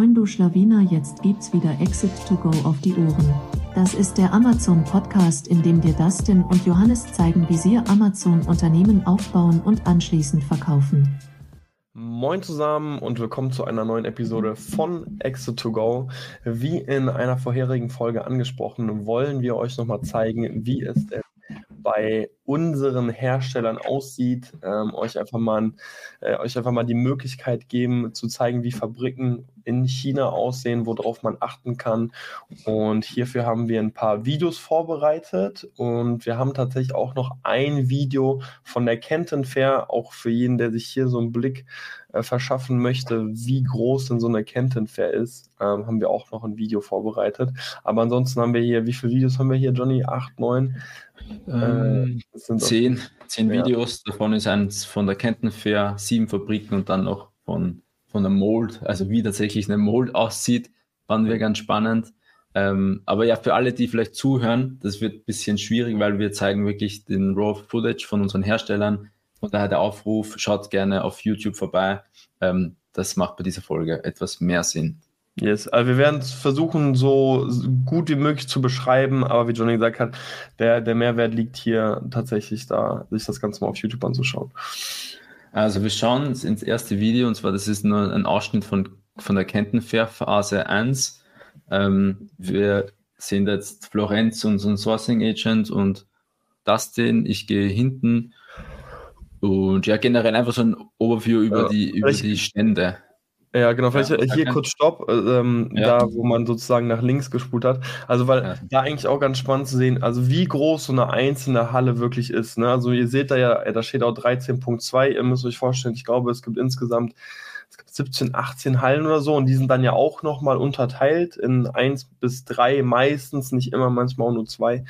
Moin du Schlawiner, jetzt gibt's wieder Exit to Go auf die Ohren. Das ist der Amazon Podcast, in dem dir Dustin und Johannes zeigen, wie sie Amazon Unternehmen aufbauen und anschließend verkaufen. Moin zusammen und willkommen zu einer neuen Episode von Exit to Go. Wie in einer vorherigen Folge angesprochen, wollen wir euch nochmal zeigen, wie es denn bei unseren Herstellern aussieht, ähm, euch, einfach mal, äh, euch einfach mal die Möglichkeit geben, zu zeigen, wie Fabriken in China aussehen, worauf man achten kann. Und hierfür haben wir ein paar Videos vorbereitet und wir haben tatsächlich auch noch ein Video von der Kenton Fair, auch für jeden, der sich hier so einen Blick äh, verschaffen möchte, wie groß denn so eine Kenton Fair ist, ähm, haben wir auch noch ein Video vorbereitet. Aber ansonsten haben wir hier, wie viele Videos haben wir hier, Johnny? Acht, neun? Ähm, äh, zehn, zehn ja. Videos, davon ist eins von der Kenton Fair, sieben Fabriken und dann noch von von einem Mold, also wie tatsächlich ein Mold aussieht, fanden wir ganz spannend. Ähm, aber ja, für alle, die vielleicht zuhören, das wird ein bisschen schwierig, weil wir zeigen wirklich den Raw Footage von unseren Herstellern. Und daher der Aufruf, schaut gerne auf YouTube vorbei. Ähm, das macht bei dieser Folge etwas mehr Sinn. Yes, also wir werden es versuchen, so gut wie möglich zu beschreiben, aber wie Johnny gesagt hat, der, der Mehrwert liegt hier tatsächlich da, sich das Ganze mal auf YouTube anzuschauen. Also wir schauen ins erste Video und zwar das ist nur ein Ausschnitt von, von der Kentenfair Phase 1. Ähm, wir sehen jetzt Florenz, unseren Sourcing Agent und Dustin. Ich gehe hinten und ja, generell einfach so ein Overview über, ja, die, über die Stände. Ja, genau, vielleicht ja, hier kurz Stopp, äh, ähm, ja. da wo man sozusagen nach links gespult hat. Also, weil ja. da eigentlich auch ganz spannend zu sehen, also wie groß so eine einzelne Halle wirklich ist. Ne? Also, ihr seht da ja, da steht auch 13.2. Ihr müsst euch vorstellen, ich glaube, es gibt insgesamt es gibt 17, 18 Hallen oder so und die sind dann ja auch nochmal unterteilt in 1 bis 3, meistens, nicht immer, manchmal auch nur 2.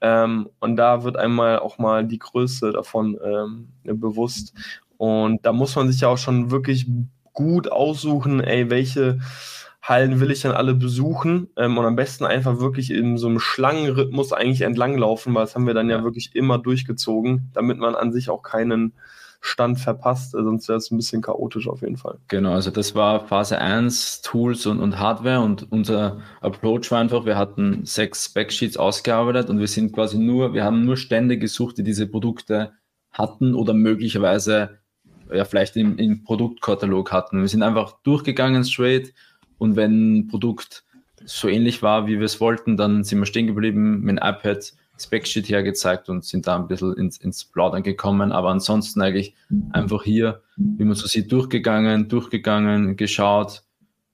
Ähm, und da wird einmal auch mal die Größe davon ähm, bewusst. Und da muss man sich ja auch schon wirklich gut aussuchen, ey, welche Hallen will ich dann alle besuchen ähm, und am besten einfach wirklich in so einem Schlangenrhythmus eigentlich entlanglaufen, weil das haben wir dann ja, ja wirklich immer durchgezogen, damit man an sich auch keinen Stand verpasst, sonst wäre es ein bisschen chaotisch auf jeden Fall. Genau, also das war Phase 1, Tools und, und Hardware und unser Approach war einfach, wir hatten sechs Backsheets ausgearbeitet und wir sind quasi nur, wir haben nur Stände gesucht, die diese Produkte hatten oder möglicherweise ja vielleicht im, im Produktkatalog hatten. Wir sind einfach durchgegangen straight und wenn ein Produkt so ähnlich war, wie wir es wollten, dann sind wir stehen geblieben, mit dem iPad Specsheet hergezeigt und sind da ein bisschen ins, ins Plaudern gekommen. Aber ansonsten eigentlich einfach hier, wie man so sieht, durchgegangen, durchgegangen, geschaut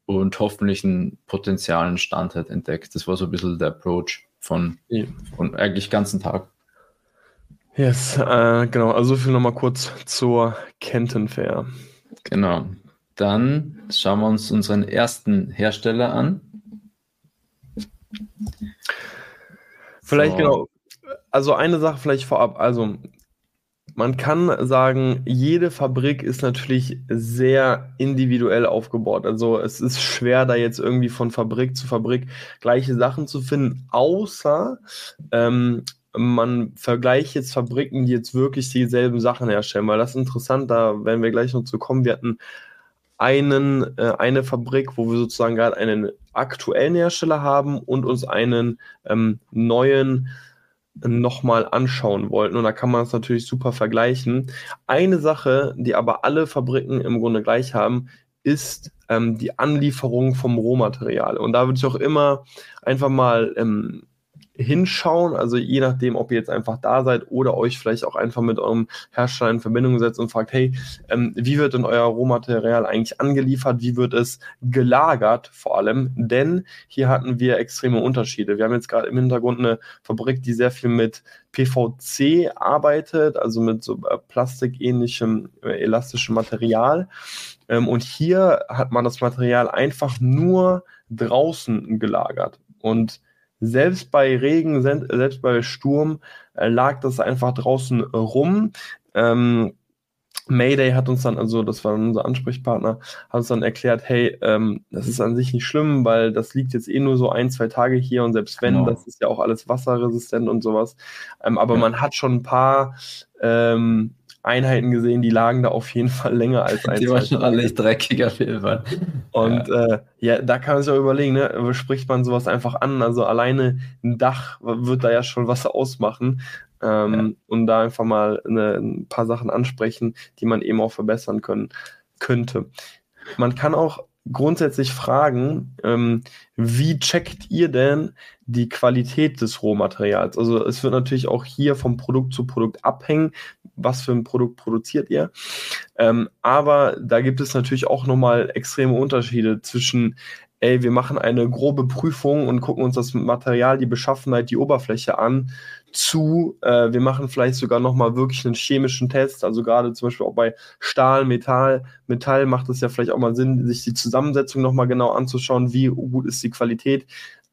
und hoffentlich einen potenzialen Stand hat entdeckt. Das war so ein bisschen der Approach von, von eigentlich ganzen Tag. Yes, äh, genau. Also so viel nochmal kurz zur Kenton Fair. Genau. Dann schauen wir uns unseren ersten Hersteller an. Vielleicht so. genau. Also eine Sache vielleicht vorab. Also man kann sagen, jede Fabrik ist natürlich sehr individuell aufgebaut. Also es ist schwer, da jetzt irgendwie von Fabrik zu Fabrik gleiche Sachen zu finden, außer ähm, man vergleicht jetzt Fabriken, die jetzt wirklich dieselben Sachen herstellen, weil das ist interessant, da werden wir gleich noch zu kommen. Wir hatten einen, äh, eine Fabrik, wo wir sozusagen gerade einen aktuellen Hersteller haben und uns einen ähm, neuen nochmal anschauen wollten. Und da kann man es natürlich super vergleichen. Eine Sache, die aber alle Fabriken im Grunde gleich haben, ist ähm, die Anlieferung vom Rohmaterial. Und da würde ich auch immer einfach mal ähm, hinschauen. Also je nachdem, ob ihr jetzt einfach da seid oder euch vielleicht auch einfach mit eurem Hersteller in Verbindung setzt und fragt, hey, ähm, wie wird denn euer Rohmaterial eigentlich angeliefert? Wie wird es gelagert vor allem? Denn hier hatten wir extreme Unterschiede. Wir haben jetzt gerade im Hintergrund eine Fabrik, die sehr viel mit PVC arbeitet, also mit so äh, plastikähnlichem äh, elastischem Material. Ähm, und hier hat man das Material einfach nur draußen gelagert. Und selbst bei Regen, selbst bei Sturm äh, lag das einfach draußen rum. Ähm, Mayday hat uns dann, also das war unser Ansprechpartner, hat uns dann erklärt, hey, ähm, das ist an sich nicht schlimm, weil das liegt jetzt eh nur so ein, zwei Tage hier und selbst wenn, genau. das ist ja auch alles wasserresistent und sowas. Ähm, aber ja. man hat schon ein paar ähm, Einheiten gesehen, die lagen da auf jeden Fall länger als ein. Die waren schon alle dreckig auf jeden Fall. Und ja. Äh, ja, da kann man sich auch überlegen, ne, spricht man sowas einfach an? Also alleine ein Dach wird da ja schon was ausmachen. Ähm, ja. Und da einfach mal eine, ein paar Sachen ansprechen, die man eben auch verbessern können, könnte. Man kann auch grundsätzlich fragen, ähm, wie checkt ihr denn die Qualität des Rohmaterials? Also es wird natürlich auch hier vom Produkt zu Produkt abhängen, was für ein Produkt produziert ihr. Ähm, aber da gibt es natürlich auch nochmal extreme Unterschiede zwischen ey, wir machen eine grobe Prüfung und gucken uns das Material, die Beschaffenheit, die Oberfläche an, zu, äh, wir machen vielleicht sogar nochmal wirklich einen chemischen Test, also gerade zum Beispiel auch bei Stahl, Metall, Metall macht es ja vielleicht auch mal Sinn, sich die Zusammensetzung nochmal genau anzuschauen, wie gut ist die Qualität,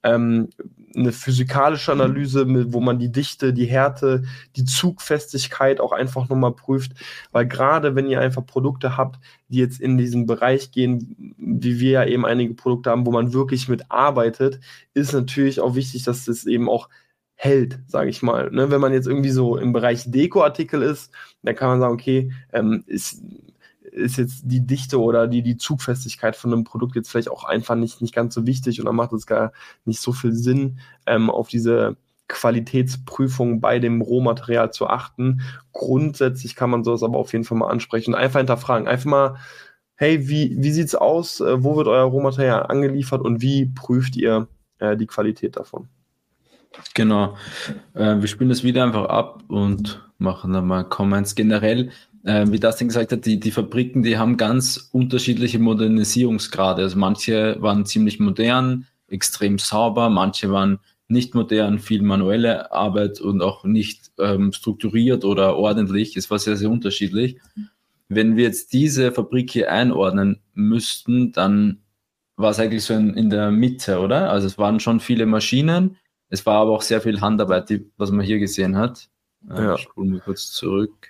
ähm, eine physikalische Analyse, wo man die Dichte, die Härte, die Zugfestigkeit auch einfach nochmal prüft. Weil gerade wenn ihr einfach Produkte habt, die jetzt in diesen Bereich gehen, wie wir ja eben einige Produkte haben, wo man wirklich mit arbeitet, ist natürlich auch wichtig, dass das eben auch hält, sage ich mal. Ne? Wenn man jetzt irgendwie so im Bereich Dekoartikel ist, dann kann man sagen, okay, ähm, ist ist jetzt die Dichte oder die, die Zugfestigkeit von einem Produkt jetzt vielleicht auch einfach nicht, nicht ganz so wichtig und dann macht es gar nicht so viel Sinn, ähm, auf diese Qualitätsprüfung bei dem Rohmaterial zu achten. Grundsätzlich kann man sowas aber auf jeden Fall mal ansprechen und einfach hinterfragen. Einfach mal, hey, wie, wie sieht es aus? Äh, wo wird euer Rohmaterial angeliefert und wie prüft ihr äh, die Qualität davon? Genau. Äh, wir spielen das wieder einfach ab und machen dann mal Comments. Generell äh, wie Dustin gesagt hat, die, die Fabriken, die haben ganz unterschiedliche Modernisierungsgrade. Also manche waren ziemlich modern, extrem sauber, manche waren nicht modern, viel manuelle Arbeit und auch nicht ähm, strukturiert oder ordentlich. Es war sehr, sehr unterschiedlich. Wenn wir jetzt diese Fabrik hier einordnen müssten, dann war es eigentlich so in, in der Mitte, oder? Also es waren schon viele Maschinen, es war aber auch sehr viel Handarbeit, die, was man hier gesehen hat. Äh, ja. Ich spule mal kurz zurück.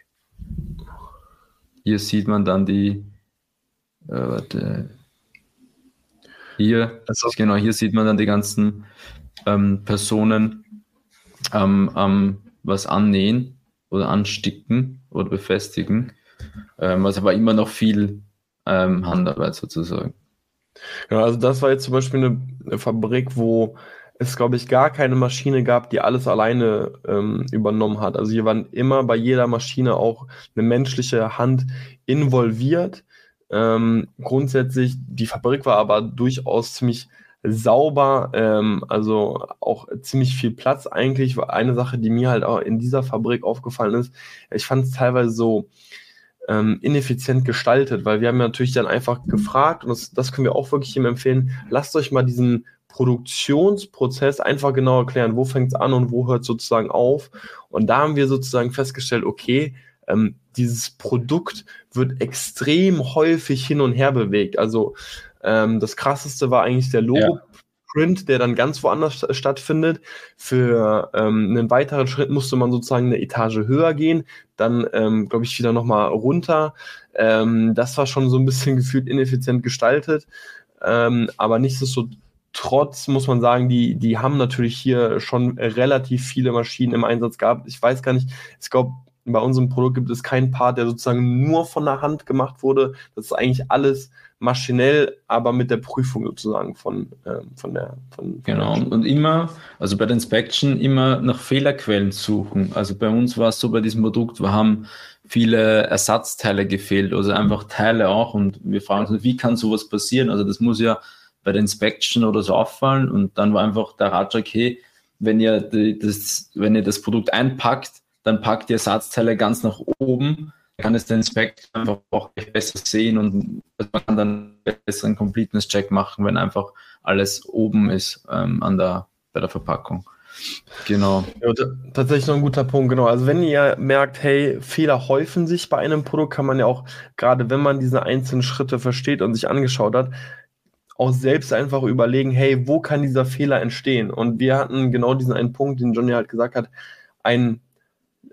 Hier sieht man dann die, äh, warte, hier, also, genau, hier sieht man dann die ganzen ähm, Personen ähm, ähm, was annähen oder ansticken oder befestigen. Ähm, also war immer noch viel ähm, Handarbeit sozusagen. Genau, also das war jetzt zum Beispiel eine, eine Fabrik, wo es, glaube ich, gar keine Maschine gab, die alles alleine ähm, übernommen hat. Also hier waren immer bei jeder Maschine auch eine menschliche Hand involviert. Ähm, grundsätzlich, die Fabrik war aber durchaus ziemlich sauber, ähm, also auch ziemlich viel Platz eigentlich. Eine Sache, die mir halt auch in dieser Fabrik aufgefallen ist, ich fand es teilweise so ähm, ineffizient gestaltet, weil wir haben natürlich dann einfach gefragt, und das, das können wir auch wirklich ihm empfehlen, lasst euch mal diesen Produktionsprozess einfach genau erklären, wo fängt es an und wo hört sozusagen auf. Und da haben wir sozusagen festgestellt, okay, ähm, dieses Produkt wird extrem häufig hin und her bewegt. Also ähm, das krasseste war eigentlich der Logo. Print, der dann ganz woanders stattfindet. Für ähm, einen weiteren Schritt musste man sozusagen eine Etage höher gehen, dann ähm, glaube ich wieder nochmal runter. Ähm, das war schon so ein bisschen gefühlt ineffizient gestaltet, ähm, aber nichtsdestotrotz Trotz muss man sagen, die, die haben natürlich hier schon relativ viele Maschinen im Einsatz gehabt. Ich weiß gar nicht, ich glaube, bei unserem Produkt gibt es keinen Part, der sozusagen nur von der Hand gemacht wurde. Das ist eigentlich alles maschinell, aber mit der Prüfung sozusagen von, äh, von der. Von, genau, der und immer, also bei der Inspection immer nach Fehlerquellen suchen. Also bei uns war es so bei diesem Produkt, wir haben viele Ersatzteile gefehlt, also einfach Teile auch. Und wir fragen uns, wie kann sowas passieren? Also das muss ja bei der Inspection oder so auffallen. Und dann war einfach der Ratschlag, hey, wenn ihr die, das, wenn ihr das Produkt einpackt, dann packt ihr Ersatzteile ganz nach oben, kann es der Inspect einfach auch besser sehen und man kann dann einen besseren Completeness-Check machen, wenn einfach alles oben ist ähm, an der, bei der Verpackung. Genau. Ja, tatsächlich noch ein guter Punkt, genau. Also wenn ihr merkt, hey, Fehler häufen sich bei einem Produkt, kann man ja auch, gerade wenn man diese einzelnen Schritte versteht und sich angeschaut hat, auch selbst einfach überlegen, hey, wo kann dieser Fehler entstehen? Und wir hatten genau diesen einen Punkt, den Johnny halt gesagt hat, ein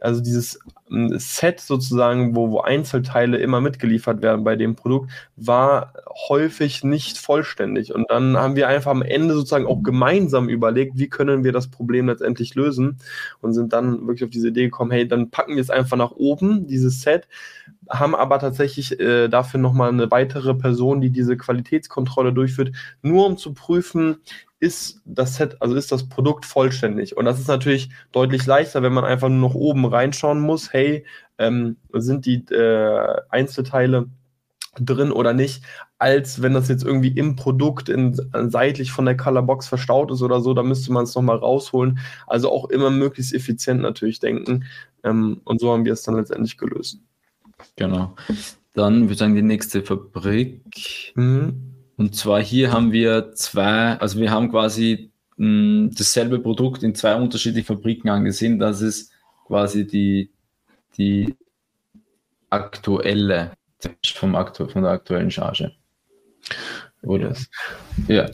also dieses Set sozusagen, wo, wo Einzelteile immer mitgeliefert werden bei dem Produkt, war häufig nicht vollständig. Und dann haben wir einfach am Ende sozusagen auch gemeinsam überlegt, wie können wir das Problem letztendlich lösen und sind dann wirklich auf diese Idee gekommen, hey, dann packen wir es einfach nach oben, dieses Set, haben aber tatsächlich äh, dafür nochmal eine weitere Person, die diese Qualitätskontrolle durchführt, nur um zu prüfen, ist das Set, also ist das Produkt vollständig. Und das ist natürlich deutlich leichter, wenn man einfach nur noch oben reinschauen muss, hey, ähm, sind die äh, Einzelteile drin oder nicht, als wenn das jetzt irgendwie im Produkt in, seitlich von der Colorbox verstaut ist oder so, da müsste man es nochmal rausholen. Also auch immer möglichst effizient natürlich denken. Ähm, und so haben wir es dann letztendlich gelöst. Genau. Dann würde ich sagen, die nächste Fabrik. Mhm. Und zwar hier haben wir zwei, also wir haben quasi mh, hm, dasselbe Produkt in zwei unterschiedlichen Fabriken angesehen. Das ist quasi die, die aktuelle vom aktu von der aktuellen Charge. Oder? Yes. Ja.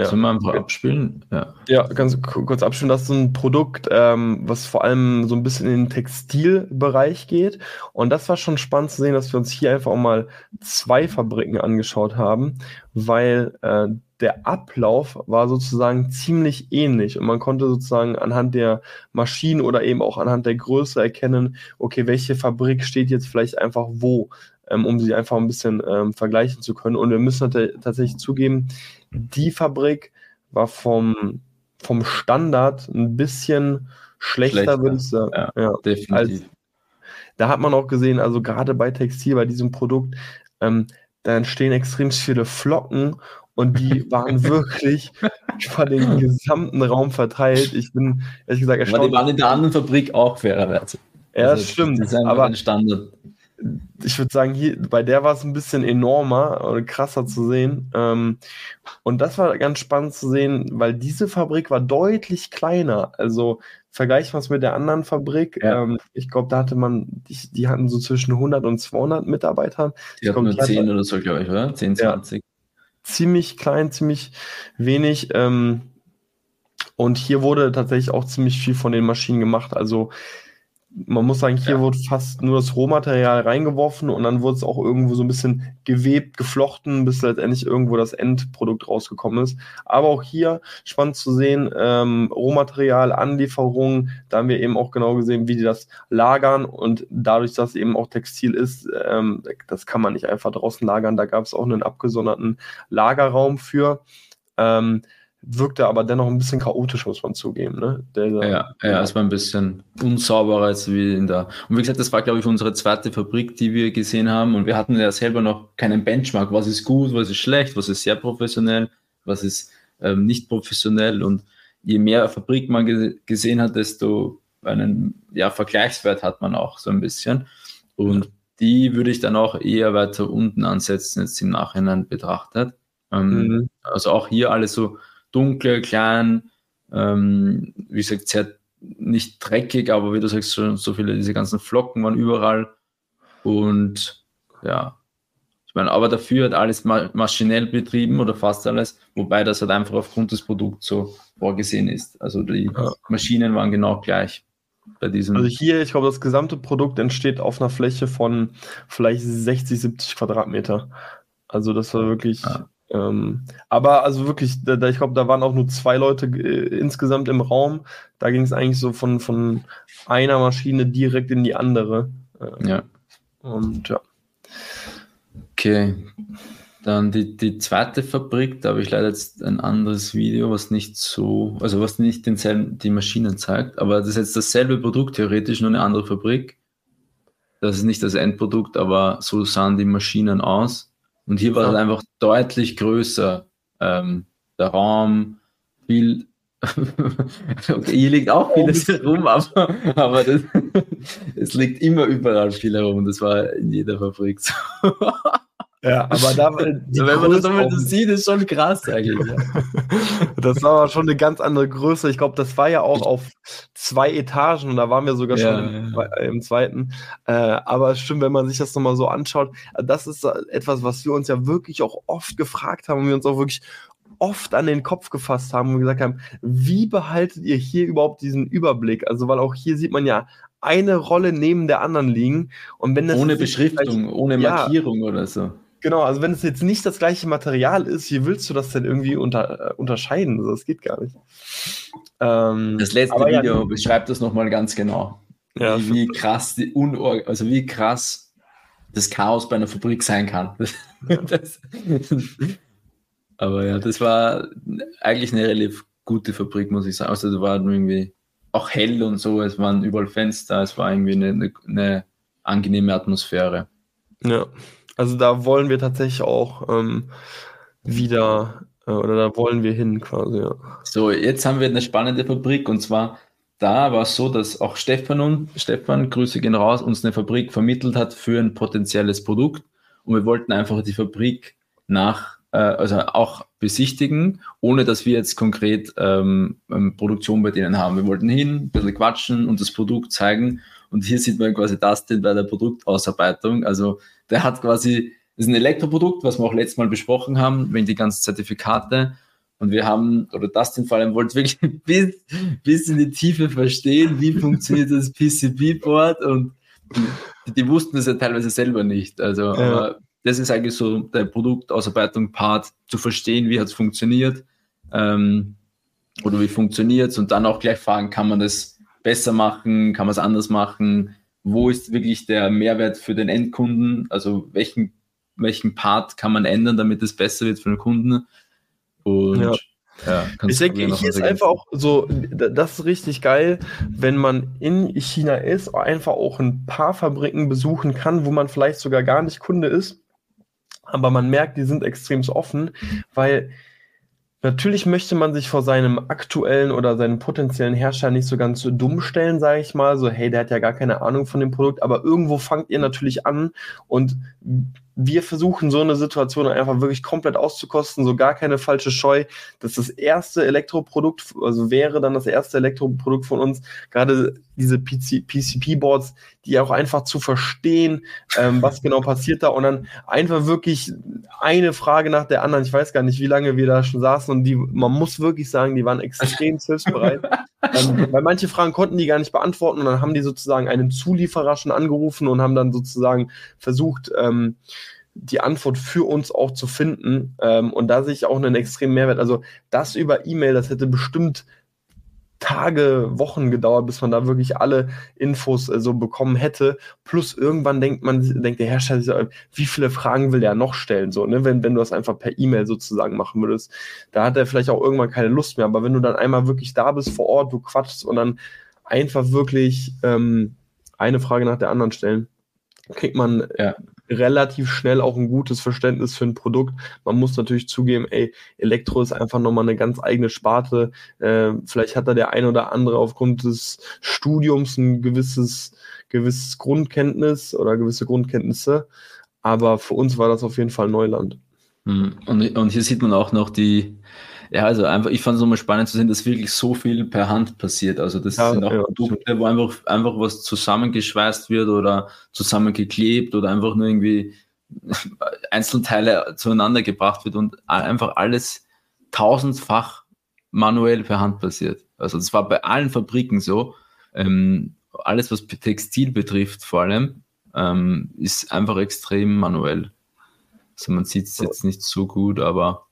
Ja. Sollen wir einfach abspielen? Ja. ja, ganz kurz abspielen. Das ist ein Produkt, ähm, was vor allem so ein bisschen in den Textilbereich geht. Und das war schon spannend zu sehen, dass wir uns hier einfach auch mal zwei Fabriken angeschaut haben, weil äh, der Ablauf war sozusagen ziemlich ähnlich und man konnte sozusagen anhand der Maschinen oder eben auch anhand der Größe erkennen, okay, welche Fabrik steht jetzt vielleicht einfach wo, ähm, um sie einfach ein bisschen ähm, vergleichen zu können. Und wir müssen tatsächlich zugeben, die Fabrik war vom, vom Standard ein bisschen schlechter, schlechter. würde ich sagen. Ja, ja, definitiv. Als, da hat man auch gesehen, also gerade bei Textil, bei diesem Produkt, ähm, da entstehen extrem viele Flocken und die waren wirklich über den gesamten Raum verteilt. Ich bin ehrlich gesagt erstaunt. Aber die waren in der anderen Fabrik auch fairerweise. Ja, also, das stimmt. Aber Standard ich würde sagen, hier, bei der war es ein bisschen enormer oder krasser zu sehen. Ähm, und das war ganz spannend zu sehen, weil diese Fabrik war deutlich kleiner. Also vergleichen wir es mit der anderen Fabrik. Ja. Ähm, ich glaube, da hatte man, die, die, hatten so zwischen 100 und 200 Mitarbeitern. Die hatten nur 10 hatte, oder so, glaube ich, oder? 10, 20. Ja, ziemlich klein, ziemlich wenig. Ähm, und hier wurde tatsächlich auch ziemlich viel von den Maschinen gemacht. Also man muss sagen, hier ja. wurde fast nur das Rohmaterial reingeworfen und dann wurde es auch irgendwo so ein bisschen gewebt, geflochten, bis letztendlich irgendwo das Endprodukt rausgekommen ist. Aber auch hier spannend zu sehen, ähm, Rohmaterial, Anlieferung, da haben wir eben auch genau gesehen, wie die das lagern und dadurch, dass es eben auch Textil ist, ähm, das kann man nicht einfach draußen lagern. Da gab es auch einen abgesonderten Lagerraum für. Ähm, wirkte aber dennoch ein bisschen chaotisch, muss man zugeben. Ne? Der, ja, ja, es war ein bisschen unsauberer als wie in der. Und wie gesagt, das war, glaube ich, unsere zweite Fabrik, die wir gesehen haben. Und wir hatten ja selber noch keinen Benchmark. Was ist gut, was ist schlecht, was ist sehr professionell, was ist ähm, nicht professionell. Und je mehr Fabrik man ge gesehen hat, desto einen ja, Vergleichswert hat man auch so ein bisschen. Und die würde ich dann auch eher weiter unten ansetzen, jetzt im Nachhinein betrachtet. Ähm, mhm. Also auch hier alles so dunkel, klein, ähm, wie gesagt, sehr nicht dreckig, aber wie du sagst, so, so viele, diese ganzen Flocken waren überall. Und ja, ich meine, aber dafür hat alles ma maschinell betrieben oder fast alles, wobei das halt einfach aufgrund des Produkts so vorgesehen ist. Also die ja. Maschinen waren genau gleich bei diesem. Also hier, ich glaube, das gesamte Produkt entsteht auf einer Fläche von vielleicht 60, 70 Quadratmeter. Also das war wirklich ja. Ähm, aber also wirklich, da, ich glaube, da waren auch nur zwei Leute äh, insgesamt im Raum. Da ging es eigentlich so von, von einer Maschine direkt in die andere. Äh, ja. Und ja. Okay. Dann die, die zweite Fabrik, da habe ich leider jetzt ein anderes Video, was nicht so, also was nicht denselben, die Maschinen zeigt, aber das ist jetzt dasselbe Produkt, theoretisch nur eine andere Fabrik. Das ist nicht das Endprodukt, aber so sahen die Maschinen aus. Und hier war es einfach deutlich größer. Ähm, der Raum, viel. okay, hier liegt auch vieles herum, aber, aber das, es liegt immer überall viel herum. Das war in jeder Fabrik so. Ja, aber da, wenn man das nochmal sieht, ist schon krass eigentlich. Ja. das war aber schon eine ganz andere Größe. Ich glaube, das war ja auch auf zwei Etagen und da waren wir sogar ja, schon im, ja. im zweiten. Äh, aber stimmt, wenn man sich das nochmal so anschaut, das ist etwas, was wir uns ja wirklich auch oft gefragt haben und wir uns auch wirklich oft an den Kopf gefasst haben und gesagt haben, wie behaltet ihr hier überhaupt diesen Überblick? Also, weil auch hier sieht man ja eine Rolle neben der anderen liegen. Und wenn das ohne Beschriftung, ohne Markierung ja, oder so. Genau, also wenn es jetzt nicht das gleiche Material ist, wie willst du das denn irgendwie unter, äh, unterscheiden? Also, das geht gar nicht. Ähm, das letzte Video ja, beschreibt das nochmal ganz genau. Ja, wie, wie krass die Unor also wie krass das Chaos bei einer Fabrik sein kann. das, aber ja, das war eigentlich eine relativ gute Fabrik, muss ich sagen. Also da war irgendwie auch hell und so, es waren überall Fenster, es war irgendwie eine, eine, eine angenehme Atmosphäre. Ja, also da wollen wir tatsächlich auch ähm, wieder, äh, oder da wollen wir hin quasi, ja. So, jetzt haben wir eine spannende Fabrik und zwar da war es so, dass auch Stefan und Stefan, Grüße gehen raus, uns eine Fabrik vermittelt hat für ein potenzielles Produkt und wir wollten einfach die Fabrik nach, äh, also auch besichtigen, ohne dass wir jetzt konkret ähm, Produktion bei denen haben. Wir wollten hin, ein bisschen quatschen und das Produkt zeigen und hier sieht man quasi das denn bei der Produktausarbeitung. Also der hat quasi, das ist ein Elektroprodukt, was wir auch letztes Mal besprochen haben, wenn die ganzen Zertifikate und wir haben, oder das den Fall, wollte wirklich bis, bis in die Tiefe verstehen, wie funktioniert das PCB-Board und die, die, wussten das ja teilweise selber nicht. Also, ja. aber das ist eigentlich so der Produktausarbeitung-Part, zu verstehen, wie hat es funktioniert ähm, oder wie funktioniert es und dann auch gleich fragen, kann man das besser machen, kann man es anders machen, wo ist wirklich der Mehrwert für den Endkunden, also welchen, welchen Part kann man ändern, damit es besser wird für den Kunden und ja. Ja, ich denke, hier ist einfach auch so, das ist richtig geil, wenn man in China ist, einfach auch ein paar Fabriken besuchen kann, wo man vielleicht sogar gar nicht Kunde ist. Aber man merkt, die sind extrem offen, weil natürlich möchte man sich vor seinem aktuellen oder seinem potenziellen Hersteller nicht so ganz so dumm stellen, sage ich mal. So, hey, der hat ja gar keine Ahnung von dem Produkt, aber irgendwo fangt ihr natürlich an und wir versuchen so eine Situation einfach wirklich komplett auszukosten, so gar keine falsche Scheu. Das ist das erste Elektroprodukt, also wäre dann das erste Elektroprodukt von uns, gerade diese PCP-Boards, die auch einfach zu verstehen, ähm, was genau passiert da und dann einfach wirklich eine Frage nach der anderen. Ich weiß gar nicht, wie lange wir da schon saßen und die, man muss wirklich sagen, die waren extrem hilfsbereit. Ähm, weil manche Fragen konnten die gar nicht beantworten und dann haben die sozusagen einen Zulieferer schon angerufen und haben dann sozusagen versucht, ähm, die Antwort für uns auch zu finden. Ähm, und da sehe ich auch einen extremen Mehrwert. Also das über E-Mail, das hätte bestimmt Tage, Wochen gedauert, bis man da wirklich alle Infos äh, so bekommen hätte. Plus irgendwann denkt man, denkt der Hersteller, wie viele Fragen will der noch stellen? So, ne? wenn, wenn du das einfach per E-Mail sozusagen machen würdest. Da hat er vielleicht auch irgendwann keine Lust mehr. Aber wenn du dann einmal wirklich da bist vor Ort, du quatschst und dann einfach wirklich ähm, eine Frage nach der anderen stellen, kriegt man ja relativ schnell auch ein gutes Verständnis für ein Produkt. Man muss natürlich zugeben, ey, Elektro ist einfach nochmal eine ganz eigene Sparte. Äh, vielleicht hat da der ein oder andere aufgrund des Studiums ein gewisses, gewisses Grundkenntnis oder gewisse Grundkenntnisse. Aber für uns war das auf jeden Fall Neuland. Hm. Und, und hier sieht man auch noch die, ja, also einfach, ich fand es nochmal spannend zu sehen, dass wirklich so viel per Hand passiert. Also das ja, sind auch ja, Produkte, wo einfach, einfach was zusammengeschweißt wird oder zusammengeklebt oder einfach nur irgendwie Einzelteile zueinander gebracht wird und einfach alles tausendfach manuell per Hand passiert. Also das war bei allen Fabriken so. Ähm, alles, was Textil betrifft vor allem, ähm, ist einfach extrem manuell. Also man sieht es jetzt nicht so gut, aber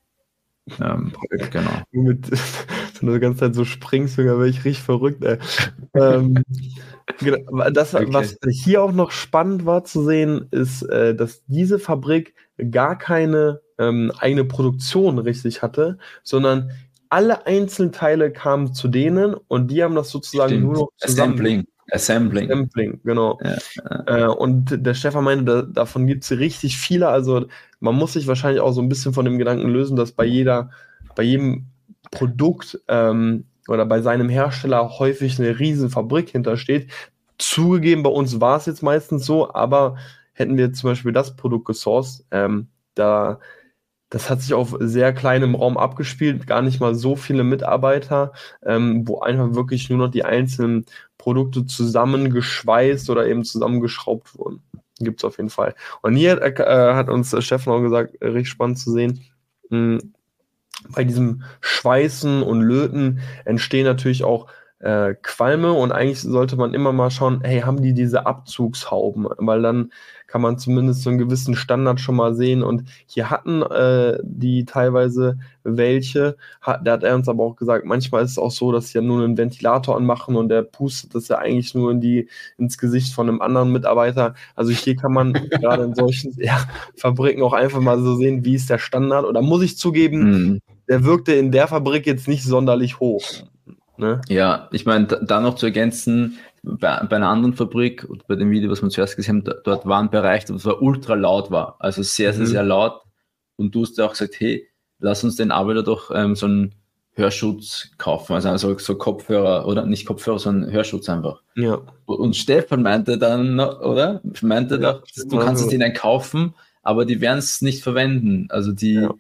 ähm, genau. Mit, wenn du die ganze Zeit so springst, wäre ich richtig verrückt. Ey. ähm, genau, das, okay. Was hier auch noch spannend war zu sehen, ist, äh, dass diese Fabrik gar keine ähm, eigene Produktion richtig hatte, sondern alle Einzelteile kamen zu denen und die haben das sozusagen Stimmt. nur noch zusammen. Assembling. Assembling. Assembling, genau. Ja. Äh, und der Stefan meinte, da, davon gibt es richtig viele. Also man muss sich wahrscheinlich auch so ein bisschen von dem Gedanken lösen, dass bei jeder, bei jedem Produkt ähm, oder bei seinem Hersteller häufig eine riesen Fabrik hintersteht. Zugegeben, bei uns war es jetzt meistens so, aber hätten wir zum Beispiel das Produkt gesourced, ähm, da das hat sich auf sehr kleinem Raum abgespielt, gar nicht mal so viele Mitarbeiter, ähm, wo einfach wirklich nur noch die einzelnen Produkte zusammengeschweißt oder eben zusammengeschraubt wurden. Gibt es auf jeden Fall. Und hier äh, hat uns Stefan auch gesagt, äh, richtig spannend zu sehen, mh, hm, bei diesem Schweißen und Löten entstehen natürlich auch äh, Qualme und eigentlich sollte man immer mal schauen, hey, haben die diese Abzugshauben? Weil dann kann man zumindest so einen gewissen Standard schon mal sehen. Und hier hatten äh, die teilweise welche. Hat, da hat er uns aber auch gesagt, manchmal ist es auch so, dass sie ja nur einen Ventilator anmachen und der pustet das ja eigentlich nur in die, ins Gesicht von einem anderen Mitarbeiter. Also hier kann man gerade in solchen ja, Fabriken auch einfach mal so sehen, wie ist der Standard. Oder muss ich zugeben, mhm. der wirkte in der Fabrik jetzt nicht sonderlich hoch. Ne? Ja, ich meine, da noch zu ergänzen, bei, bei, einer anderen Fabrik, bei dem Video, was wir zuerst gesehen haben, dort war ein Bereich, das war ultra laut war, also sehr, sehr, mhm. sehr laut. Und du hast ja auch gesagt, hey, lass uns den Arbeiter doch ähm, so einen Hörschutz kaufen, also, also so Kopfhörer, oder nicht Kopfhörer, sondern Hörschutz einfach. Ja. Und Stefan meinte dann, oder? Meinte ja, doch, du kannst es ihnen kaufen, aber die werden es nicht verwenden. Also die, ja.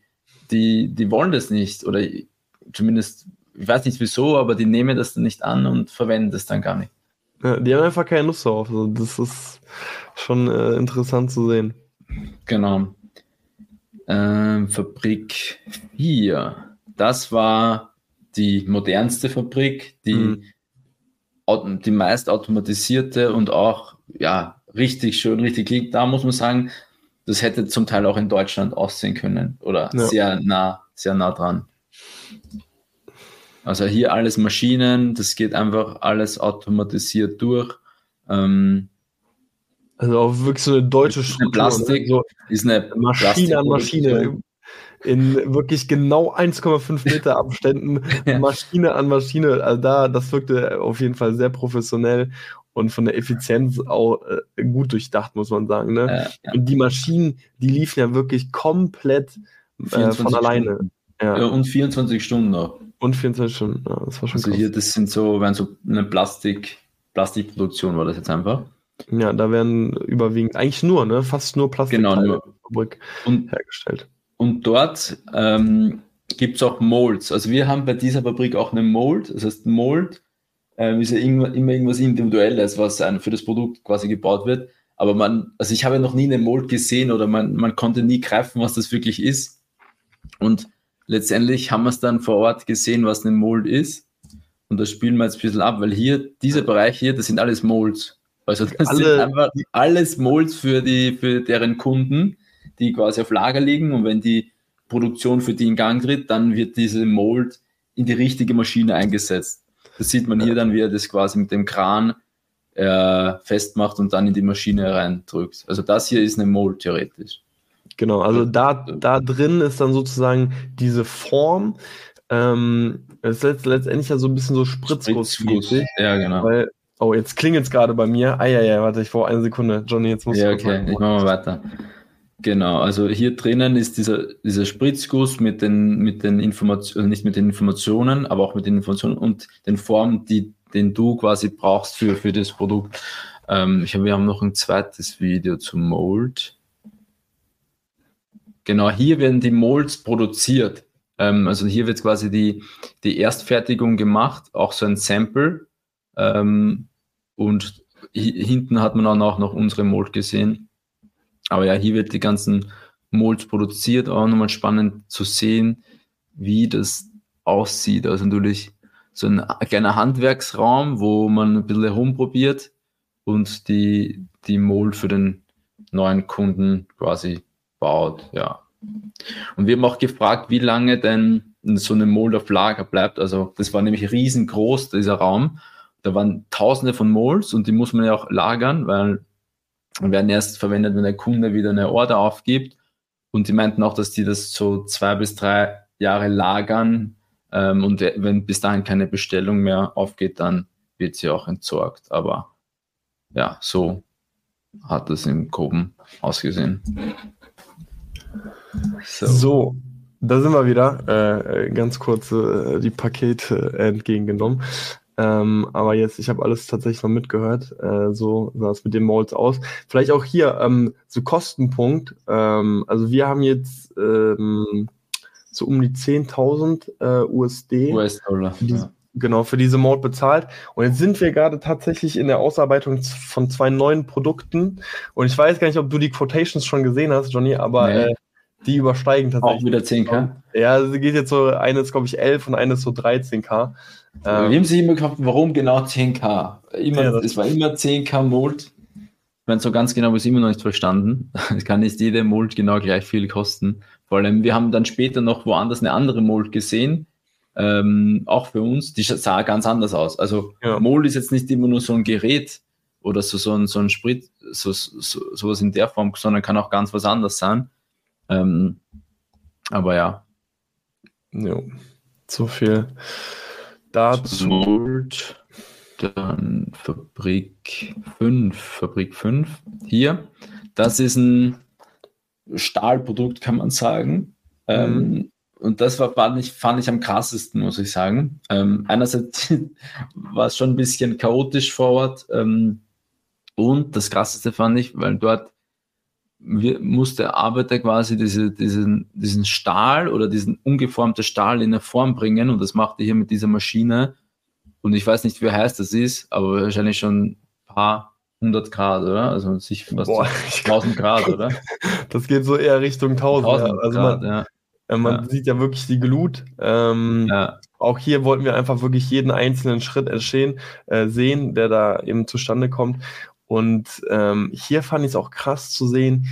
die, die wollen das nicht, oder zumindest, ich weiß nicht wieso, aber die nehmen das dann nicht an und verwenden das dann gar nicht. Ja, die haben einfach keine Lust darauf. Also das ist schon äh, interessant zu sehen. Genau. Ähm, Fabrik 4. Das war die modernste Fabrik, die, mhm. die meist automatisierte und auch ja, richtig schön, richtig liegt. Da muss man sagen, das hätte zum Teil auch in Deutschland aussehen können oder ja. sehr nah, sehr nah dran. Also hier alles Maschinen, das geht einfach alles automatisiert durch. Ähm, also auch wirklich so eine deutsche Struktur. Eine Plastik, ne? so ist eine Maschine an Maschine. In wirklich genau 1,5 Meter Abständen, ja. Maschine an Maschine. Also da, das wirkte auf jeden Fall sehr professionell und von der Effizienz auch äh, gut durchdacht, muss man sagen. Ne? Ja, ja. Und die Maschinen, die liefen ja wirklich komplett äh, von alleine. Und 24 Stunden noch. Und 24 Stunden, ja, das war schon Also krass. hier, das sind so, werden so eine Plastik, Plastikproduktion war das jetzt einfach. Ja, da werden überwiegend, eigentlich nur, ne? Fast nur Plastik genau, nur. und, hergestellt. Und dort ähm, gibt es auch Molds. Also wir haben bei dieser Fabrik auch eine Mold. Das heißt, Mold ähm, ist ja immer, immer irgendwas Individuelles, was für das Produkt quasi gebaut wird. Aber man, also ich habe noch nie eine Mold gesehen oder man, man konnte nie greifen, was das wirklich ist. Und letztendlich haben wir es dann vor Ort gesehen, was ein Mold ist. Und das spielen wir jetzt ein bisschen ab, weil hier, dieser Bereich hier, das sind alles Molds. Also das Alle, sind einfach alles Molds für, die, für deren Kunden, die quasi auf Lager liegen. Und wenn die Produktion für die in Gang tritt, dann wird diese Mold in die richtige Maschine eingesetzt. Das sieht man hier dann, wie er das quasi mit dem Kran äh, festmacht und dann in die Maschine reindrückt. Also das hier ist eine Mold theoretisch. Genau, also da, da drin ist dann sozusagen diese Form. Ähm, es ist letztendlich ja so ein bisschen so Spritzgussmäßig. Ja, genau. Weil, oh, jetzt klingelt es gerade bei mir. Ah, ja, ja, warte, ich brauche eine Sekunde. Johnny, jetzt muss Ja, okay, ich mache mal weiter. Genau, also hier drinnen ist dieser, dieser Spritzguss mit den, mit den Informationen, also nicht mit den Informationen, aber auch mit den Informationen und den Formen, die, den du quasi brauchst für, für das Produkt. Ähm, ich hab, wir haben noch ein zweites Video zum Mold. Genau, hier werden die Molds produziert. Ähm, also hier wird quasi die, die Erstfertigung gemacht, auch so ein Sample. Ähm, und hinten hat man dann auch noch unsere Mold gesehen. Aber ja, hier wird die ganzen Molds produziert. Auch nochmal spannend zu sehen, wie das aussieht. Also natürlich so ein kleiner Handwerksraum, wo man ein bisschen herumprobiert und die, die Mold für den neuen Kunden quasi baut, ja. Und wir haben auch gefragt, wie lange denn so eine Mold auf Lager bleibt. Also das war nämlich riesengroß, dieser Raum. Da waren tausende von Molds und die muss man ja auch lagern, weil werden erst verwendet, wenn der Kunde wieder eine Order aufgibt. Und die meinten auch, dass die das so zwei bis drei Jahre lagern. Ähm, und wenn bis dahin keine Bestellung mehr aufgeht, dann wird sie auch entsorgt. Aber ja, so hat es im Groben ausgesehen. So. so. da sind wir wieder. Äh, ganz kurz äh, die Pakete entgegengenommen. Ähm, aber jetzt, ich habe alles tatsächlich noch mitgehört. Äh, so sah es mit den Molds aus. Vielleicht auch hier ähm, so Kostenpunkt. Ähm, also wir haben jetzt ähm, so um die 10.000 äh, USD. US-Dollar. Ja. Genau, für diese Mode bezahlt. Und jetzt sind wir gerade tatsächlich in der Ausarbeitung von zwei neuen Produkten. Und ich weiß gar nicht, ob du die Quotations schon gesehen hast, Johnny, aber nee. äh, Die übersteigen tatsächlich. Auch wieder 10k? Ja, sie geht jetzt so, eine ist glaube ich 11 und eine ist so 13k. Ähm, Wir haben sich immer gefragt, warum genau 10k? Immer, Ja, es war immer 10k Mold. Ich meine, so ganz genau habe ich es immer noch nicht verstanden. Es kann nicht jede Mold genau gleich viel kosten. Vor allem, wir haben dann später noch woanders eine andere Mold gesehen, ähm, auch für uns, die sah ganz anders aus. Also Ja. Mold ist jetzt nicht immer nur so ein Gerät oder so, so ein, so ein Sprit, so, so, sowas in der Form, sondern kann auch ganz was anderes sein. Ähm, aber ja, Jo. So viel dazu. Mold, dann Fabrik 5, Fabrik 5 hier. Das ist ein Stahlprodukt, kann man sagen. Ähm, und das war, fand, ich, fand ich am krassesten, muss ich sagen. Ähm, einerseits war es schon ein bisschen chaotisch vor Ort. Ähm, und das krasseste fand ich, weil dort wir, musste der Arbeiter quasi diese, diesen, diesen Stahl oder diesen ungeformte Stahl in eine Form bringen und das macht er hier mit dieser Maschine. Und ich weiß nicht, wie heiß das ist, aber wahrscheinlich schon ein paar hundert Grad, oder? Also sich was Boah, ich 1000 Grad, oder? Das geht so eher Richtung 1000. 1000 ja. Also Grad, man, ja. Äh, man ja. sieht ja wirklich die Glut. Ähm, ja. Auch hier wollten wir einfach wirklich jeden einzelnen Schritt entstehen, äh, sehen, der da eben zustande kommt. Und ähm, hier fand ich es auch krass zu sehen.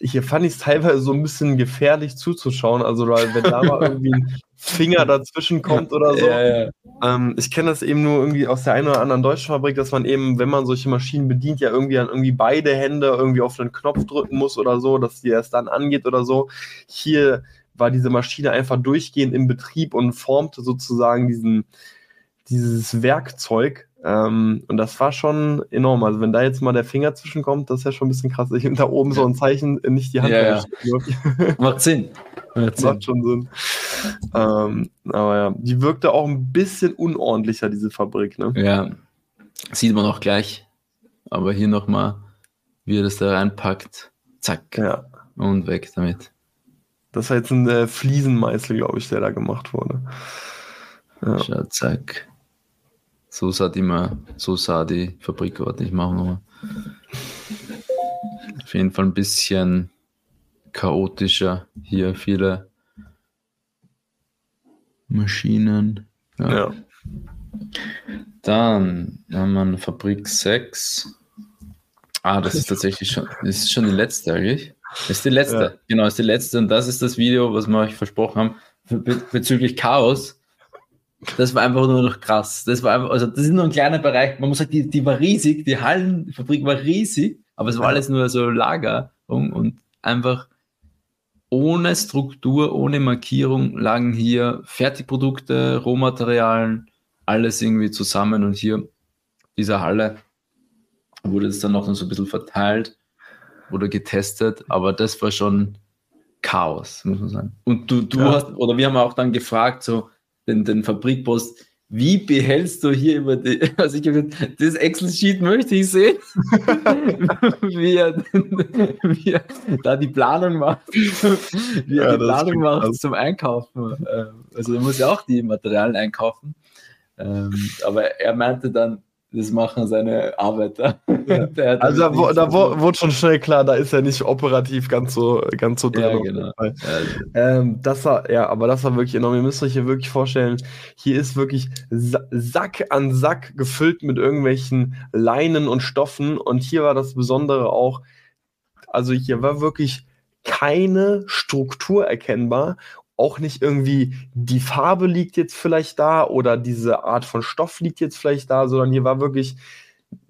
Hier fand ich es teilweise so ein bisschen gefährlich zuzuschauen. Also wenn da mal irgendwie ein Finger dazwischen kommt oder so. Ja. Ähm, ich kenne das eben nur irgendwie aus der einen oder anderen deutschen Fabrik, dass man eben, wenn man solche Maschinen bedient, ja irgendwie an irgendwie beide Hände irgendwie auf einen Knopf drücken muss oder so, dass die erst dann angeht oder so. Hier war diese Maschine einfach durchgehend im Betrieb und formte sozusagen diesen, dieses Werkzeug. Ähm, und das war schon enorm. Also wenn da jetzt mal der Finger zwischenkommt, das ist ja schon ein bisschen krass. Ich da oben so ein Zeichen, nicht die Hand Ja, ja. Macht Sinn. Macht Sinn. Macht schon Sinn. Ähm, aber ja, die wirkte auch ein bisschen unordentlicher, diese Fabrik, ne? Ja, sieht man auch gleich. Aber hier nochmal, wie er das da reinpackt. Zack. Ja. Und weg damit. Das war jetzt ein äh, Fliesenmeißel, glaube ich, der da gemacht wurde. Ja. Schau, zack. So sah die mal, so sah die Fabrik aus. Ich mache nochmal. Auf jeden Fall ein bisschen chaotischer. Hier viele Maschinen. ja. Dann haben wir eine Fabrik 6. Ah, das ist tatsächlich schon, das ist schon die letzte eigentlich. Das ist die letzte, Ja. genau, ist die letzte und das ist das Video, was wir euch versprochen haben, be bezüglich Chaos. Das war einfach nur noch krass. Das war einfach, also das ist nur ein kleiner Bereich. Man muss sagen, die, die war riesig, die Hallenfabrik war riesig, aber es war alles nur so Lager und, und einfach ohne Struktur, ohne Markierung lagen hier Fertigprodukte, Rohmaterialien, alles irgendwie zusammen und hier dieser Halle wurde es dann noch so ein bisschen verteilt, wurde getestet, aber das war schon Chaos, muss man sagen. Und du, du Ja. hast, oder wir haben auch dann gefragt, so den, den Fabrikpost, wie behältst du hier über die, also ich habe gesagt, das Excel-Sheet möchte ich sehen, wie, er, wie er da die Planung macht, wie er Ja, die Planung macht krass. zum Einkaufen. Ähm, Also er muss ja auch die Materialien einkaufen. Ähm, aber er meinte dann, das machen seine Arbeiter. Hat Also da, wo, da wo, wurde schon schnell klar, da ist er nicht operativ ganz so, ganz so drin. Ja, genau. Ja, Ähm, das war, ja, aber das war wirklich enorm. Ihr müsst euch hier wirklich vorstellen, hier ist wirklich Sa Sack an Sack gefüllt mit irgendwelchen Leinen und Stoffen. Und hier war das Besondere auch, also hier war wirklich keine Struktur erkennbar. Auch nicht irgendwie, die Farbe liegt jetzt vielleicht da oder diese Art von Stoff liegt jetzt vielleicht da, sondern hier war wirklich,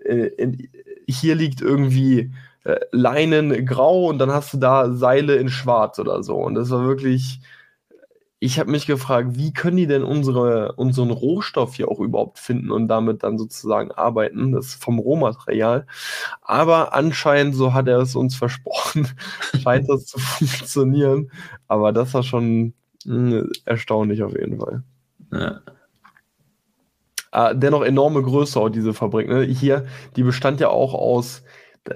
äh, in, hier liegt irgendwie äh, Leinen grau und dann hast du da Seile in schwarz oder so. Und das war wirklich, ich habe mich gefragt, wie können die denn unsere, unseren Rohstoff hier auch überhaupt finden und damit dann sozusagen arbeiten? Das vom Rohmaterial. Aber anscheinend, so hat er es uns versprochen, scheint das zu funktionieren. Aber das war schon mh, erstaunlich auf jeden Fall. ja. Ah, dennoch enorme Größe auch diese Fabrik. Ne? Hier, die bestand ja auch aus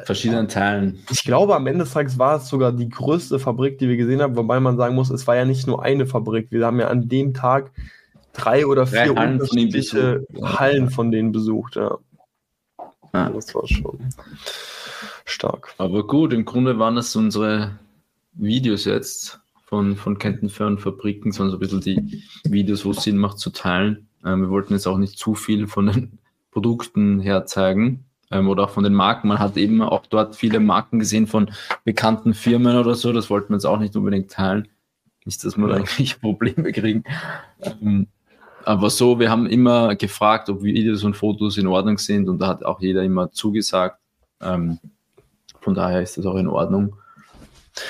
Verschiedenen Teilen. Ich glaube, am Ende des Tages war es sogar die größte Fabrik, die wir gesehen haben, wobei man sagen muss, es war ja nicht nur eine Fabrik. Wir haben ja an dem Tag drei oder Drei vier Hallen von unterschiedliche besucht. Hallen von denen besucht. Ja. Ja. Das war schon stark. Aber gut, im Grunde waren das unsere Videos jetzt von, von Kettenfernfabriken, sondern so ein bisschen die Videos, wo es Sinn macht zu teilen. Ähm, wir wollten jetzt auch nicht zu viel von den Produkten herzeigen ähm, oder auch von den Marken. Man hat eben auch dort viele Marken gesehen von bekannten Firmen oder so. Das wollten wir jetzt auch nicht unbedingt teilen. Nicht, dass wir da eigentlich Probleme kriegen. Ähm, aber so, wir haben immer gefragt, ob Videos und Fotos in Ordnung sind und da hat auch jeder immer zugesagt. Ähm, von daher ist das auch in Ordnung.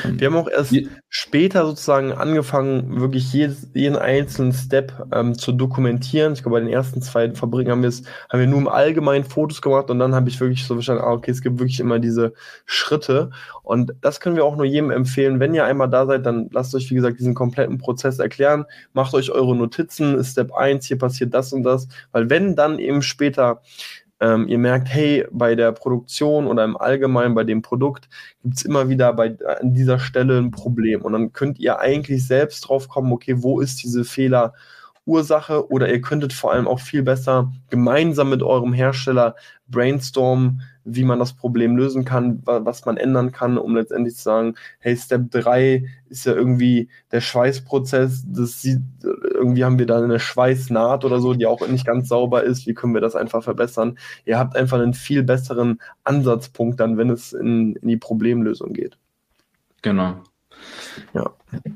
Wir haben auch erst Je später sozusagen angefangen, wirklich jedes, jeden einzelnen Step ähm, zu dokumentieren. Ich glaube, bei den ersten zwei Fabriken haben haben wir nur im Allgemeinen Fotos gemacht und dann habe ich wirklich so verstanden, ah, okay, es gibt wirklich immer diese Schritte. Und das können wir auch nur jedem empfehlen. Wenn ihr einmal da seid, dann lasst euch, wie gesagt, diesen kompletten Prozess erklären. Macht euch eure Notizen, Step 1, hier passiert das und das. Weil wenn dann eben später ähm, ihr merkt, hey, bei der Produktion oder im Allgemeinen bei dem Produkt gibt es immer wieder bei, an dieser Stelle ein Problem. Und dann könnt ihr eigentlich selbst drauf kommen, okay, wo ist diese Fehlerursache? Oder ihr könntet vor allem auch viel besser gemeinsam mit eurem Hersteller brainstormen, wie man das Problem lösen kann, was man ändern kann, um letztendlich zu sagen, hey, Step 3 ist ja irgendwie der Schweißprozess, das sieht, irgendwie haben wir da eine Schweißnaht oder so, die auch nicht ganz sauber ist, wie können wir das einfach verbessern? Ihr habt einfach einen viel besseren Ansatzpunkt dann, wenn es in, in die Problemlösung geht. Genau. Ja.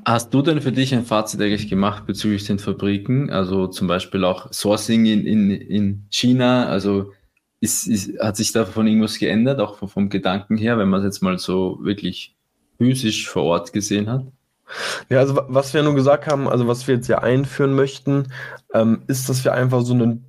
Hast du denn für dich ein Fazit eigentlich gemacht bezüglich den Fabriken? Also zum Beispiel auch Sourcing in, in, in China, also ist, ist, hat sich davon irgendwas geändert, auch vom, vom Gedanken her, wenn man es jetzt mal so wirklich physisch vor Ort gesehen hat? Ja, also was wir nur gesagt haben, also was wir jetzt ja einführen möchten, ähm, ist, dass wir einfach so einen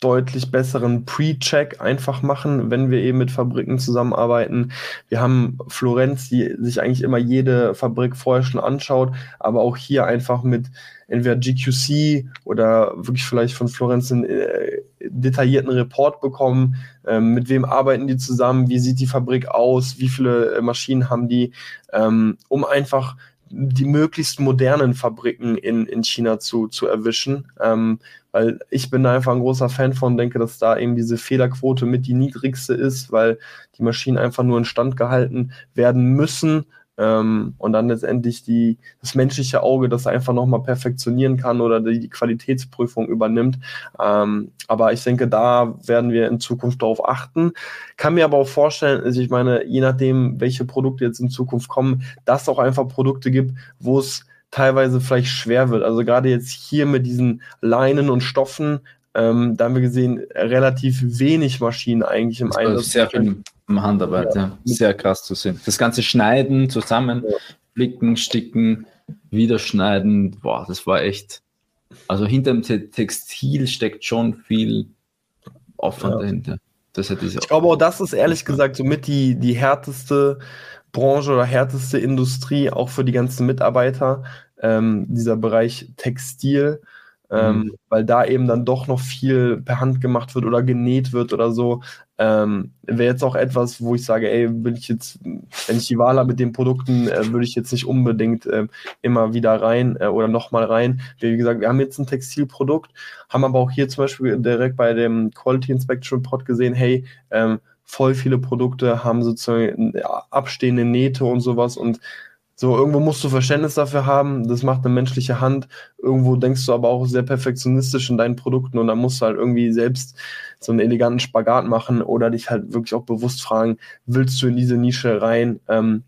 deutlich besseren Pre-Check einfach machen, wenn wir eben mit Fabriken zusammenarbeiten. Wir haben Florenz, die sich eigentlich immer jede Fabrik vorher schon anschaut, aber auch hier einfach mit entweder GQC oder wirklich vielleicht von Florenz einen äh, detaillierten Report bekommen, ähm, mit wem arbeiten die zusammen, wie sieht die Fabrik aus, wie viele äh, Maschinen haben die, ähm, um einfach die möglichst modernen Fabriken in, in China zu, zu erwischen. Ähm, weil ich bin da einfach ein großer Fan von, denke, dass da eben diese Fehlerquote mit die niedrigste ist, weil die Maschinen einfach nur in Stand gehalten werden müssen ähm, und dann letztendlich die, das menschliche Auge das einfach nochmal perfektionieren kann oder die, die Qualitätsprüfung übernimmt. Ähm, aber ich denke, da werden wir in Zukunft darauf achten. Kann mir aber auch vorstellen, also ich meine, je nachdem, welche Produkte jetzt in Zukunft kommen, dass es auch einfach Produkte gibt, wo es teilweise vielleicht schwer wird. Also gerade jetzt hier mit diesen Leinen und Stoffen, ähm, da haben wir gesehen, relativ wenig Maschinen eigentlich im Einsatz. Sehr Handarbeit, ja. Sehr krass zu sehen. Das ganze Schneiden, zusammen, flicken, sticken, wieder schneiden, boah, das war echt. Also hinter dem Textil steckt schon viel Aufwand ja. dahinter. Das ich glaube auch, das ist ehrlich gesagt somit die, die härteste Branche oder härteste Industrie, auch für die ganzen Mitarbeiter, ähm, dieser Bereich Textil ähm, mhm. weil da eben dann doch noch viel per Hand gemacht wird oder genäht wird oder so. Ähm, Wäre jetzt auch etwas, wo ich sage, ey, will ich jetzt, wenn ich die Wahl habe mit den Produkten, äh, würde ich jetzt nicht unbedingt äh, immer wieder rein äh, oder nochmal rein. Wie gesagt, wir haben jetzt ein Textilprodukt, haben aber auch hier zum Beispiel direkt bei dem Quality Inspection Report gesehen, hey, ähm, voll viele Produkte haben sozusagen äh, abstehende Nähte und sowas und so, irgendwo musst du Verständnis dafür haben, das macht eine menschliche Hand. Irgendwo denkst du aber auch sehr perfektionistisch in deinen Produkten und dann musst du halt irgendwie selbst so einen eleganten Spagat machen oder dich halt wirklich auch bewusst fragen, willst du in diese Nische rein? Ähm,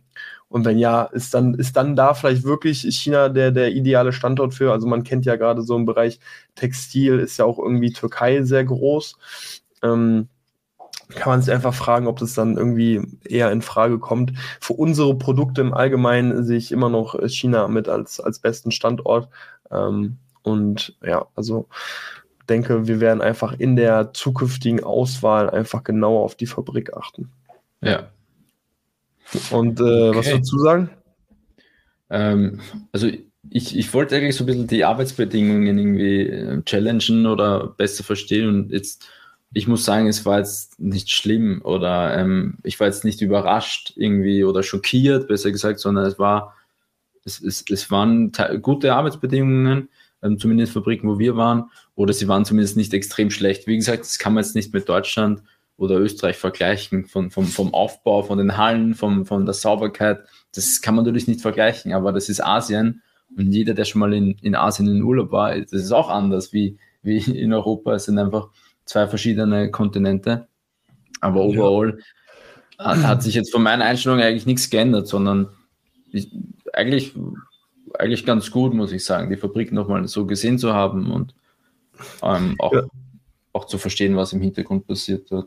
und wenn ja, ist dann, ist dann da vielleicht wirklich China der, der ideale Standort für? Also man kennt ja gerade so im Bereich Textil, ist ja auch irgendwie Türkei sehr groß. Ähm, kann man sich einfach fragen, ob das dann irgendwie eher in Frage kommt. Für unsere Produkte im Allgemeinen sehe ich immer noch China mit als, als besten Standort. Ähm, und ja, also denke, wir werden einfach in der zukünftigen Auswahl einfach genauer auf die Fabrik achten. Ja. Und äh, okay. was würdest du sagen? Ähm, also ich, ich wollte eigentlich so ein bisschen die Arbeitsbedingungen irgendwie äh, challengen oder besser verstehen und jetzt ich muss sagen, es war jetzt nicht schlimm oder ähm, ich war jetzt nicht überrascht irgendwie oder schockiert, besser gesagt, sondern es war, es, es, es waren gute Arbeitsbedingungen, ähm, zumindest Fabriken, wo wir waren, oder sie waren zumindest nicht extrem schlecht. Wie gesagt, das kann man jetzt nicht mit Deutschland oder Österreich vergleichen, von, vom, vom Aufbau, von den Hallen, vom, von der Sauberkeit. das kann man natürlich nicht vergleichen, aber das ist Asien und jeder, der schon mal in, in Asien in Urlaub war, das ist auch anders wie, wie in Europa. Es sind einfach zwei verschiedene Kontinente. Aber overall ja. hat, hat, sich jetzt von meiner Einstellung eigentlich nichts geändert, sondern ich, eigentlich, eigentlich ganz gut, muss ich sagen, die Fabrik nochmal so gesehen zu haben und ähm, auch, ja. auch zu verstehen, was im Hintergrund passiert hat.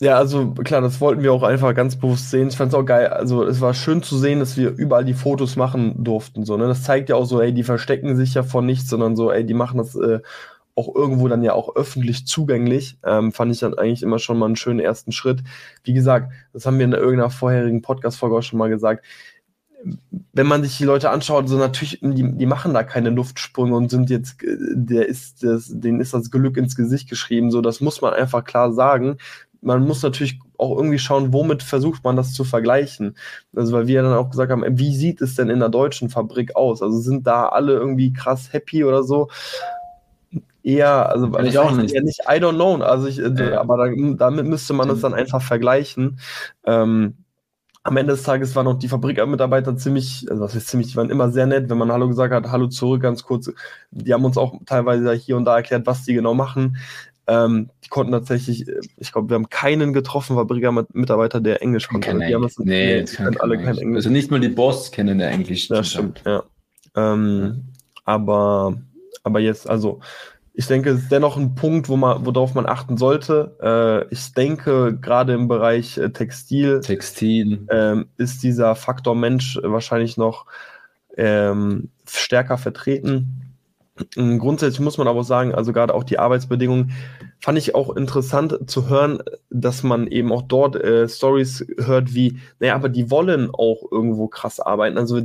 Ja, also klar, das wollten wir auch einfach ganz bewusst sehen. Ich fand es auch geil. Also es war schön zu sehen, dass wir überall die Fotos machen durften. So, ne? Das zeigt ja auch so, ey, die verstecken sich ja vor nichts, sondern so, ey, die machen das äh, auch irgendwo dann ja auch öffentlich zugänglich. Ähm, fand ich dann eigentlich immer schon mal einen schönen ersten Schritt. Wie gesagt, das haben wir in irgendeiner vorherigen Podcast-Folge auch schon mal gesagt. Wenn man sich die Leute anschaut, so natürlich, die, die machen da keine Luftsprünge und sind jetzt, äh, der ist, das, denen ist das Glück ins Gesicht geschrieben. So, das muss man einfach klar sagen man muss natürlich auch irgendwie schauen, womit versucht man das zu vergleichen. Also, weil wir dann auch gesagt haben, wie sieht es denn in der deutschen Fabrik aus? Also sind da alle irgendwie krass happy oder so? Eher, also weil ich auch nicht. Ja nicht, I don't know. Also ich, äh, aber da, damit müsste man das dann einfach vergleichen. Ähm, am Ende des Tages waren auch die Fabrikmitarbeiter ziemlich, also was ist ziemlich, die waren immer sehr nett, wenn man Hallo gesagt hat, Hallo zurück, ganz kurz. Die haben uns auch teilweise hier und da erklärt, was die genau machen. Ähm, die konnten tatsächlich, äh, ich glaube, wir haben keinen getroffen, Fabriker-Mitarbeiter, der Englisch konnte. Die haben das, nee, die können alle kein Englisch. Also nicht mal die Boss kennen der Englisch. Ja, stimmt, ja. Ähm, ja. Aber, aber jetzt, also, ich denke, es ist dennoch ein Punkt, wo man, worauf man achten sollte. Äh, ich denke, gerade im Bereich äh, Textil, Textil. Ähm, ist dieser Faktor Mensch wahrscheinlich noch ähm, stärker vertreten. Ähm, grundsätzlich muss man aber sagen, also gerade auch die Arbeitsbedingungen, fand ich auch interessant zu hören, dass man eben auch dort äh, Stories hört wie, naja, aber die wollen auch irgendwo krass arbeiten. Also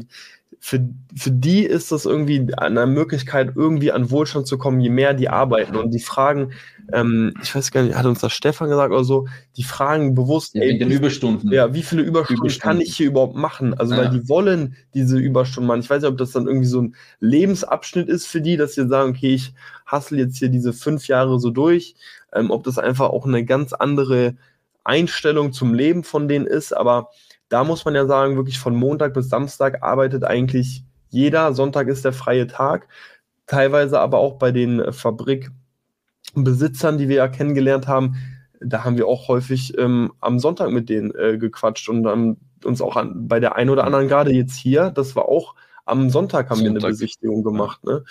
für, für die ist das irgendwie eine Möglichkeit, irgendwie an Wohlstand zu kommen, je mehr die arbeiten. Und die fragen, ähm, ich weiß gar nicht, hat uns das Stefan gesagt oder so, die fragen bewusst, ja, ey, den Überstunden. Ja, wie viele Überstunden, Überstunden, kann ich hier überhaupt machen? Also, ja. weil die wollen diese Überstunden machen. Ich weiß nicht, ob das dann irgendwie so ein Lebensabschnitt ist für die, dass sie sagen, okay, ich hassle jetzt hier diese fünf Jahre so durch, ähm, ob das einfach auch eine ganz andere Einstellung zum Leben von denen ist, aber da muss man ja sagen, wirklich von Montag bis Samstag arbeitet eigentlich jeder. Sonntag ist der freie Tag. Teilweise aber auch bei den Fabrikbesitzern, die wir ja kennengelernt haben, da haben wir auch häufig ähm, am Sonntag mit denen äh, gequatscht und dann uns auch an, bei der einen oder anderen, gerade jetzt hier, das war auch am Sonntag haben Sonntag. wir eine Besichtigung gemacht. Ne?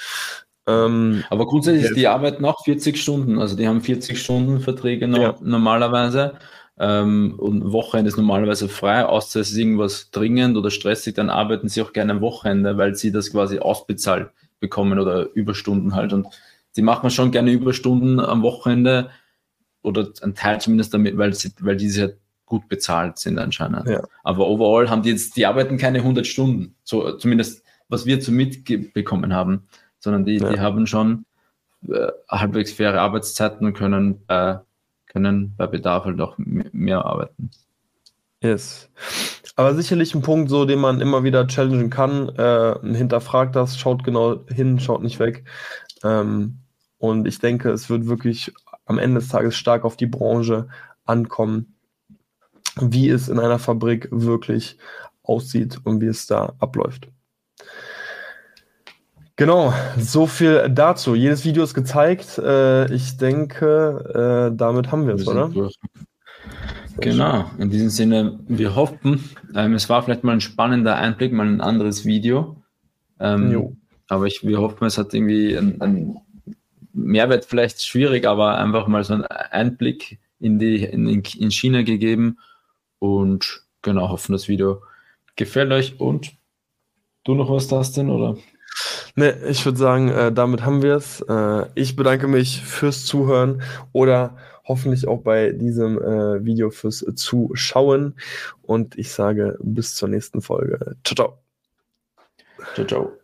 Ähm, aber grundsätzlich, die arbeiten auch 40 Stunden, also die haben 40 Stunden Verträge no ja. normalerweise ähm, und Wochenende ist normalerweise frei, außer es ist irgendwas dringend oder stressig, dann arbeiten sie auch gerne am Wochenende, weil sie das quasi ausbezahlt bekommen oder Überstunden halt. Und sie machen schon gerne Überstunden am Wochenende oder ein Teil zumindest damit, weil, sie, weil diese halt gut bezahlt sind anscheinend. Ja. Aber overall haben die jetzt, die arbeiten keine 100 Stunden, so zumindest was wir zu mitbekommen haben, sondern die, ja. die haben schon äh, halbwegs faire Arbeitszeiten und können äh, können bei Bedarf halt auch mehr arbeiten. Yes. Aber sicherlich ein Punkt, so den man immer wieder challengen kann. Äh, hinterfragt das, schaut genau hin, schaut nicht weg. Ähm, und ich denke, es wird wirklich am Ende des Tages stark auf die Branche ankommen, wie es in einer Fabrik wirklich aussieht und wie es da abläuft. Genau, so viel dazu. Jedes Video ist gezeigt. Äh, ich denke, äh, damit haben wir es, oder? Durch. Genau, in diesem Sinne, wir hoffen, ähm, es war vielleicht mal ein spannender Einblick, mal ein anderes Video. Ähm, aber ich, wir hoffen, es hat irgendwie einen Mehrwert, vielleicht schwierig, aber einfach mal so einen Einblick in, die, in, in China gegeben. Und genau, hoffen, das Video gefällt euch. Und du noch was, Dustin, oder? Ne, ich würde sagen, äh, damit haben wir es. Äh, ich bedanke mich fürs Zuhören oder hoffentlich auch bei diesem äh, Video fürs Zuschauen. Und ich sage bis zur nächsten Folge. Ciao, ciao. Ciao, ciao.